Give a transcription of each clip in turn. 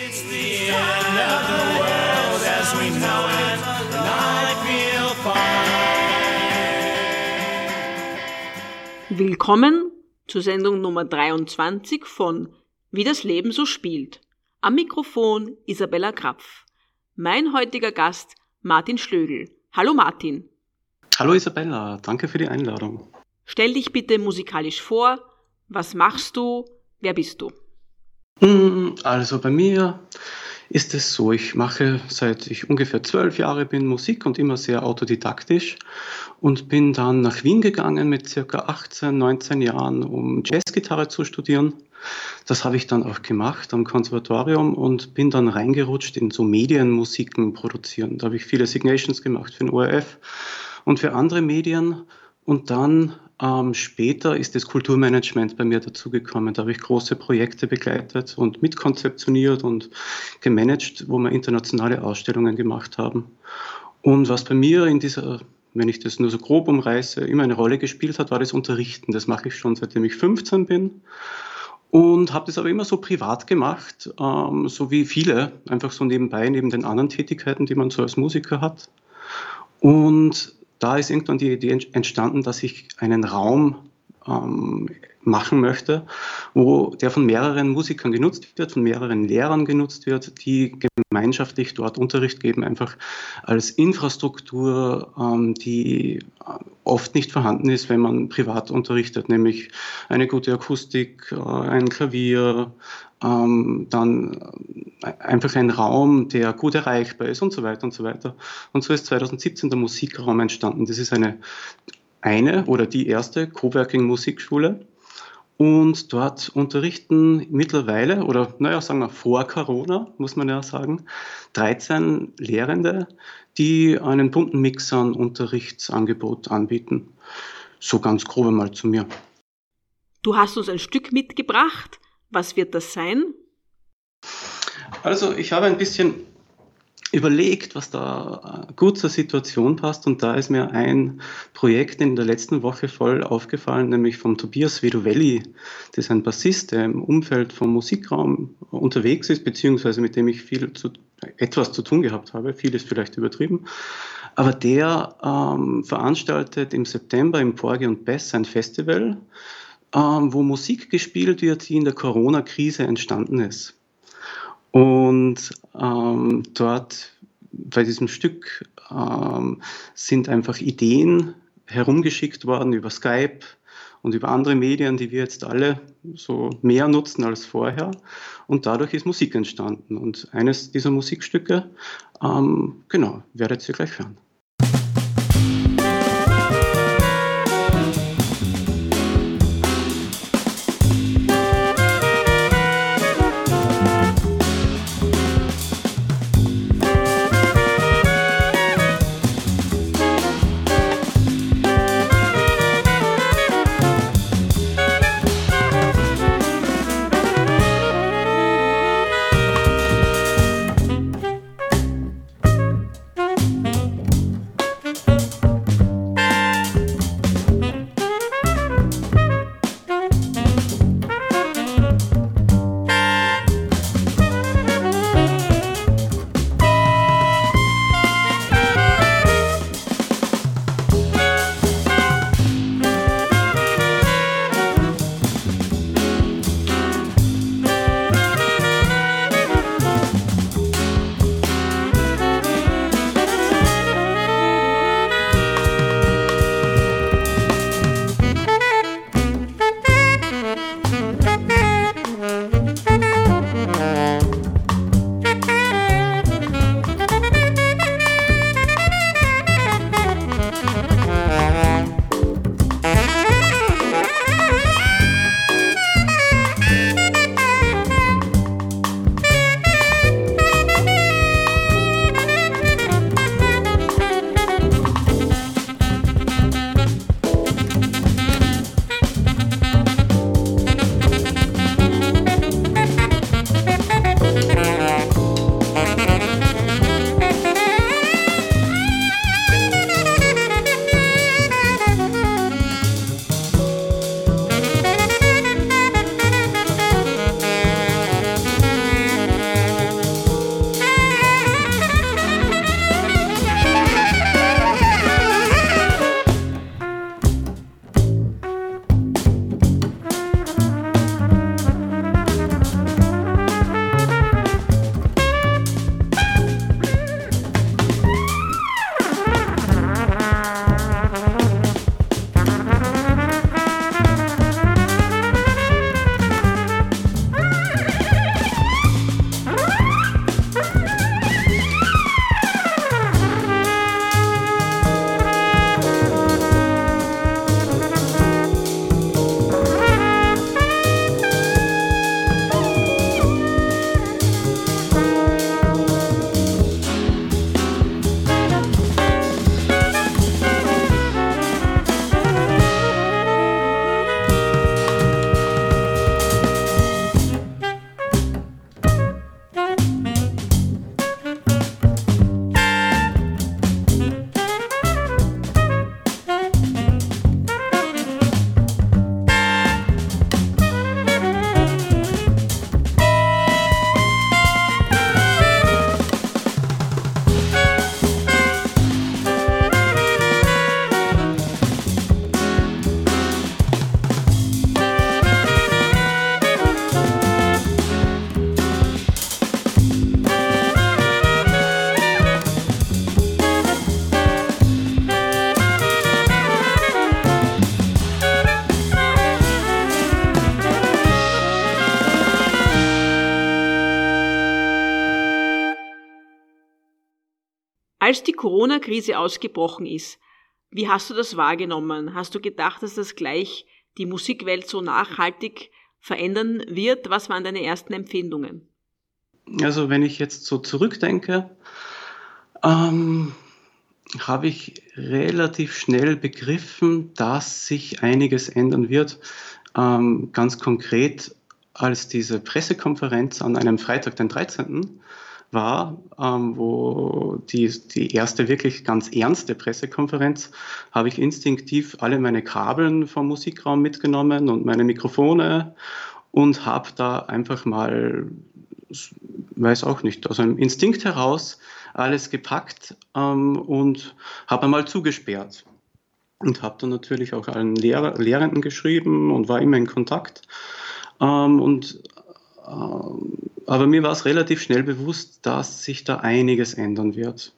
It's the end of the world as we know it, and I feel fine. Willkommen zur Sendung Nummer 23 von Wie das Leben so spielt. Am Mikrofon Isabella Krapf. Mein heutiger Gast Martin Schlögl. Hallo Martin. Hallo Isabella, danke für die Einladung. Stell dich bitte musikalisch vor. Was machst du? Wer bist du? Hm, Also bei mir ist es so, ich mache seit ich ungefähr zwölf Jahre bin Musik und immer sehr autodidaktisch und bin dann nach Wien gegangen mit circa 18, 19 Jahren, um Jazzgitarre zu studieren. Das habe ich dann auch gemacht am Konservatorium und bin dann reingerutscht in so Medienmusiken produzieren. Da habe ich viele Signations gemacht für den ORF und für andere Medien. Und dann ähm, später ist das Kulturmanagement bei mir dazugekommen. Da habe ich große Projekte begleitet und mitkonzeptioniert und gemanagt, wo wir internationale Ausstellungen gemacht haben. Und was bei mir in dieser, wenn ich das nur so grob umreiße, immer eine Rolle gespielt hat, war das Unterrichten. Das mache ich schon seitdem ich 15 bin. Und habe das aber immer so privat gemacht, ähm, so wie viele, einfach so nebenbei, neben den anderen Tätigkeiten, die man so als Musiker hat. Und da ist irgendwann die Idee entstanden, dass ich einen Raum ähm, machen möchte, wo der von mehreren Musikern genutzt wird, von mehreren Lehrern genutzt wird, die gemeinschaftlich dort Unterricht geben, einfach als Infrastruktur, ähm, die oft nicht vorhanden ist, wenn man privat unterrichtet, nämlich eine gute Akustik, äh, ein Klavier, ähm, dann einfach ein Raum, der gut erreichbar ist und so weiter und so weiter. Und so ist 2017 der Musikraum entstanden. Das ist eine, eine oder die erste Coworking-Musikschule. Und dort unterrichten mittlerweile, oder naja, sagen wir vor Corona, muss man ja sagen, 13 Lehrende, die einen bunten Mix an Unterrichtsangebot anbieten. So ganz grob einmal zu mir. Du hast uns ein Stück mitgebracht. Was wird das sein? Also ich habe ein bisschen überlegt, was da äh, gut zur Situation passt und da ist mir ein Projekt in der letzten Woche voll aufgefallen, nämlich vom Tobias Vedovelli. Das ist ein Bassist, der im Umfeld vom Musikraum unterwegs ist, beziehungsweise mit dem ich viel zu, etwas zu tun gehabt habe. Viel ist vielleicht übertrieben. Aber der ähm, veranstaltet im September im Porgy und Bess ein Festival, ähm, wo Musik gespielt wird, die in der Corona-Krise entstanden ist. Und ähm, dort bei diesem Stück ähm, sind einfach Ideen herumgeschickt worden über Skype und über andere Medien, die wir jetzt alle so mehr nutzen als vorher. Und dadurch ist Musik entstanden. Und eines dieser Musikstücke, ähm, genau, werdet ihr gleich hören. Als die Corona-Krise ausgebrochen ist, wie hast du das wahrgenommen? Hast du gedacht, dass das gleich die Musikwelt so nachhaltig verändern wird? Was waren deine ersten Empfindungen? Also wenn ich jetzt so zurückdenke, ähm, habe ich relativ schnell begriffen, dass sich einiges ändern wird. Ähm, ganz konkret, als diese Pressekonferenz an einem Freitag, den 13 war, ähm, wo die, die erste wirklich ganz ernste Pressekonferenz, habe ich instinktiv alle meine Kabeln vom Musikraum mitgenommen und meine Mikrofone und habe da einfach mal, weiß auch nicht, aus einem Instinkt heraus alles gepackt ähm, und habe einmal zugesperrt. Und habe dann natürlich auch allen Lehrer, Lehrenden geschrieben und war immer in Kontakt. Ähm, und aber mir war es relativ schnell bewusst, dass sich da einiges ändern wird.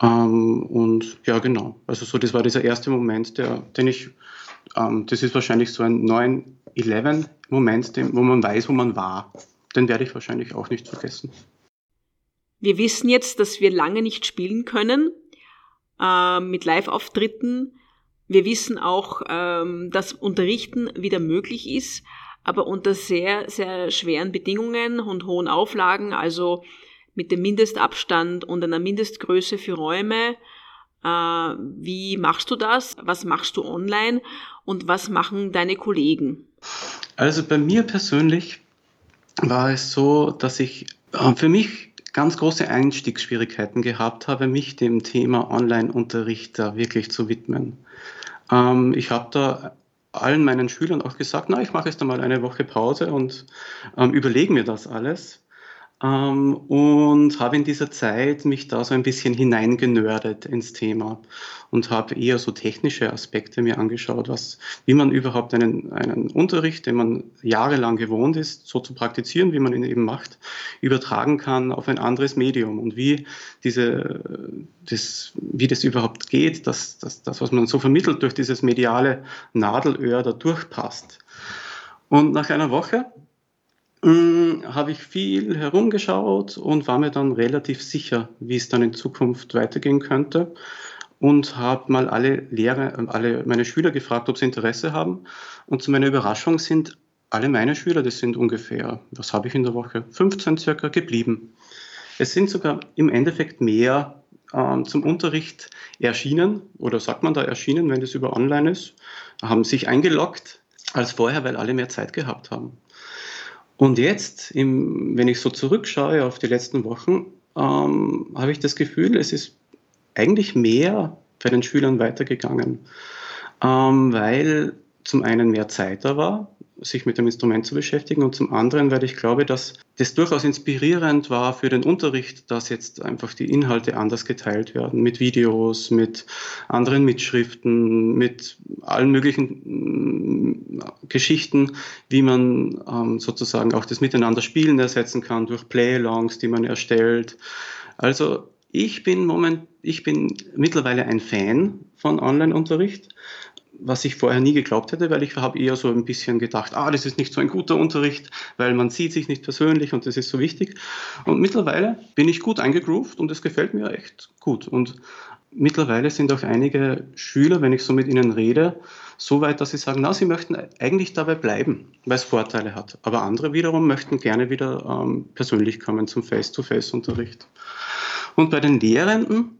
Ähm, und ja, genau. Also so, das war dieser erste Moment, der, den ich, ähm, das ist wahrscheinlich so ein 9-11-Moment, wo man weiß, wo man war. Den werde ich wahrscheinlich auch nicht vergessen. Wir wissen jetzt, dass wir lange nicht spielen können äh, mit Live-Auftritten. Wir wissen auch, ähm, dass Unterrichten wieder möglich ist aber unter sehr, sehr schweren Bedingungen und hohen Auflagen, also mit dem Mindestabstand und einer Mindestgröße für Räume. Äh, wie machst du das? Was machst du online? Und was machen deine Kollegen? Also bei mir persönlich war es so, dass ich äh, für mich ganz große Einstiegsschwierigkeiten gehabt habe, mich dem Thema Online-Unterricht da wirklich zu widmen. Ähm, ich habe da allen meinen Schülern auch gesagt, na, ich mache jetzt einmal eine Woche Pause und ähm, überlege mir das alles. Ähm, und habe in dieser Zeit mich da so ein bisschen hineingenördet ins Thema und habe eher so technische Aspekte mir angeschaut, was, wie man überhaupt einen, einen Unterricht, den man jahrelang gewohnt ist, so zu praktizieren, wie man ihn eben macht, übertragen kann auf ein anderes Medium und wie diese, das, wie das überhaupt geht, dass, dass das, was man so vermittelt durch dieses mediale Nadelöhr da durchpasst. Und nach einer Woche habe ich viel herumgeschaut und war mir dann relativ sicher, wie es dann in Zukunft weitergehen könnte und habe mal alle Lehrer, alle meine Schüler gefragt, ob sie Interesse haben. Und zu meiner Überraschung sind alle meine Schüler, das sind ungefähr, was habe ich in der Woche, 15 circa geblieben. Es sind sogar im Endeffekt mehr ähm, zum Unterricht erschienen, oder sagt man da erschienen, wenn das über online ist, haben sich eingeloggt als vorher, weil alle mehr Zeit gehabt haben. Und jetzt, im, wenn ich so zurückschaue auf die letzten Wochen, ähm, habe ich das Gefühl, es ist eigentlich mehr bei den Schülern weitergegangen, ähm, weil zum einen mehr Zeit da war, sich mit dem Instrument zu beschäftigen und zum anderen, weil ich glaube, dass das durchaus inspirierend war für den Unterricht, dass jetzt einfach die Inhalte anders geteilt werden, mit Videos, mit anderen Mitschriften, mit allen möglichen mm, Geschichten, wie man ähm, sozusagen auch das Miteinander spielen ersetzen kann durch Playalongs, die man erstellt. Also ich bin moment, ich bin mittlerweile ein Fan von Online-Unterricht was ich vorher nie geglaubt hätte, weil ich habe eher so ein bisschen gedacht, ah, das ist nicht so ein guter Unterricht, weil man sieht sich nicht persönlich und das ist so wichtig. Und mittlerweile bin ich gut eingegroovt und es gefällt mir echt gut. Und mittlerweile sind auch einige Schüler, wenn ich so mit ihnen rede, so weit, dass sie sagen, na, sie möchten eigentlich dabei bleiben, weil es Vorteile hat. Aber andere wiederum möchten gerne wieder ähm, persönlich kommen zum Face-to-Face-Unterricht. Und bei den Lehrenden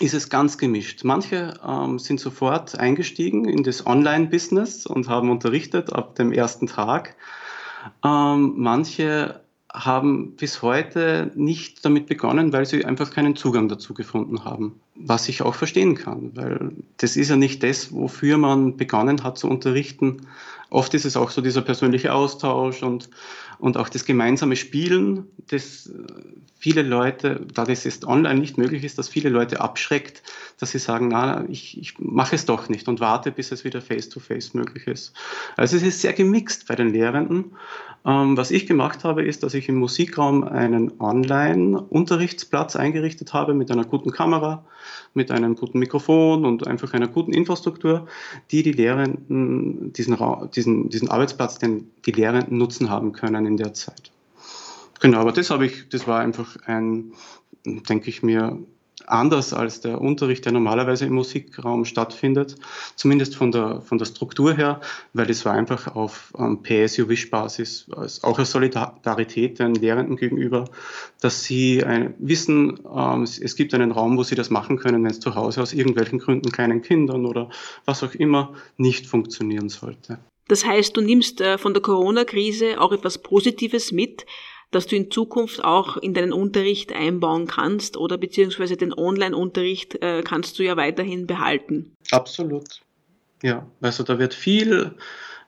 ist es ganz gemischt. Manche ähm, sind sofort eingestiegen in das Online-Business und haben unterrichtet ab dem ersten Tag. Ähm, manche haben bis heute nicht damit begonnen, weil sie einfach keinen Zugang dazu gefunden haben. Was ich auch verstehen kann, weil das ist ja nicht das, wofür man begonnen hat zu unterrichten. Oft ist es auch so dieser persönliche Austausch und, und auch das gemeinsame Spielen, das viele Leute, da das jetzt online nicht möglich ist, dass viele Leute abschreckt, dass sie sagen, na, ich, ich mache es doch nicht und warte, bis es wieder face-to-face -face möglich ist. Also es ist sehr gemixt bei den Lehrenden. Ähm, was ich gemacht habe, ist, dass ich im Musikraum einen Online-Unterrichtsplatz eingerichtet habe mit einer guten Kamera, mit einem guten Mikrofon und einfach einer guten Infrastruktur, die die Lehrenden diesen, diesen, diesen Arbeitsplatz, den die Lehrenden nutzen haben können in der Zeit. Genau, aber das habe ich, das war einfach ein, denke ich mir, anders als der Unterricht, der normalerweise im Musikraum stattfindet, zumindest von der, von der Struktur her, weil es war einfach auf ähm, PSU-Wish-Basis, auch aus Solidarität den Lehrenden gegenüber, dass sie ein, wissen, ähm, es, gibt einen Raum, wo sie das machen können, wenn es zu Hause aus irgendwelchen Gründen kleinen Kindern oder was auch immer nicht funktionieren sollte. Das heißt, du nimmst äh, von der Corona-Krise auch etwas Positives mit, dass du in Zukunft auch in deinen Unterricht einbauen kannst oder beziehungsweise den Online-Unterricht äh, kannst du ja weiterhin behalten. Absolut. Ja, also da wird viel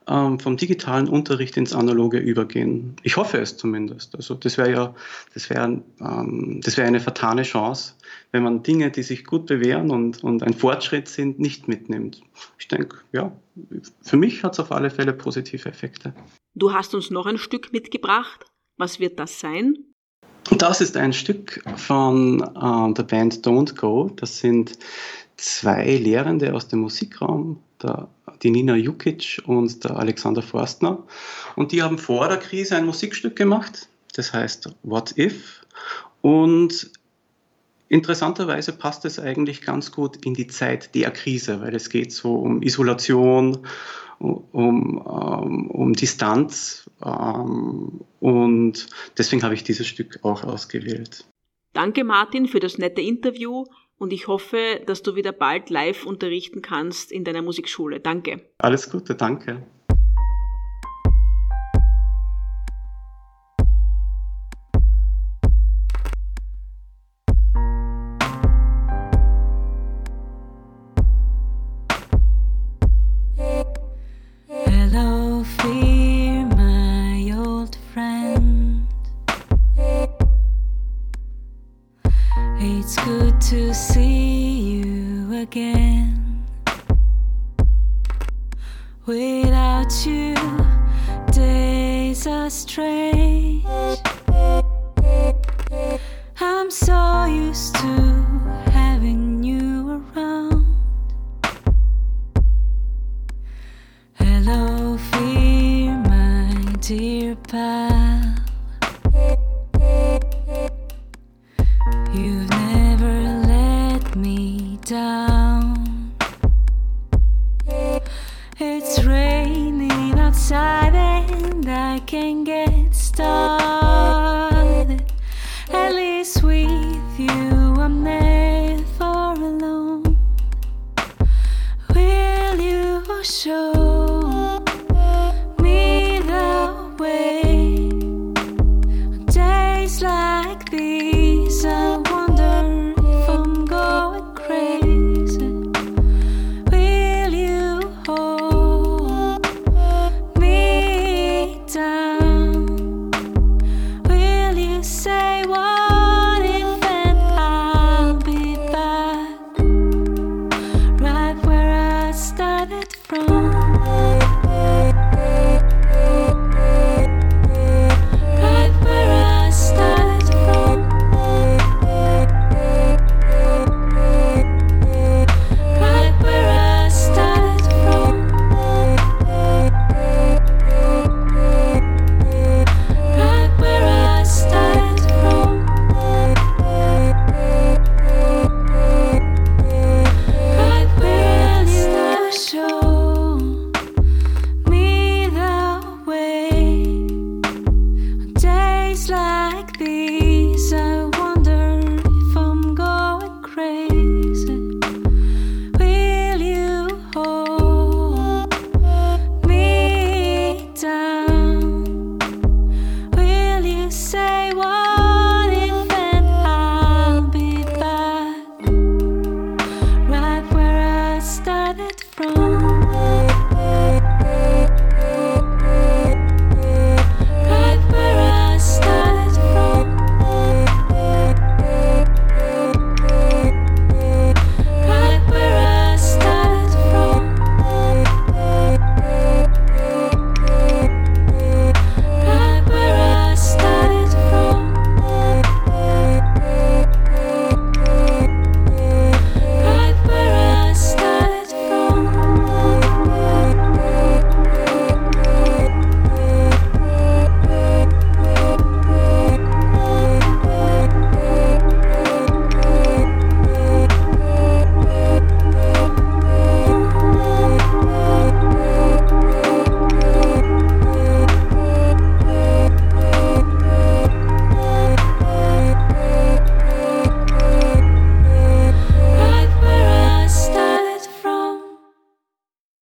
ähm, vom digitalen Unterricht ins Analoge übergehen. Ich hoffe es zumindest. Also das wäre ja, das wäre ähm, das wäre eine vertane Chance, wenn man Dinge, die sich gut bewähren und, und ein Fortschritt sind, nicht mitnimmt. Ich denke, ja, für mich hat es auf alle Fälle positive Effekte. Du hast uns noch ein Stück mitgebracht. Was wird das sein? Das ist ein Stück von äh, der Band Don't Go. Das sind zwei Lehrende aus dem Musikraum, der, die Nina Jukic und der Alexander Forstner. Und die haben vor der Krise ein Musikstück gemacht, das heißt What If. Und interessanterweise passt es eigentlich ganz gut in die Zeit der Krise, weil es geht so um Isolation, um, um, um Distanz ähm, und deswegen habe ich dieses Stück auch ausgewählt. Danke Martin für das nette Interview und ich hoffe, dass du wieder bald live unterrichten kannst in deiner Musikschule. Danke. Alles Gute, danke. so strange. I'm so used to having you around. Hello, fear, my dear pal. You've never let me down. enge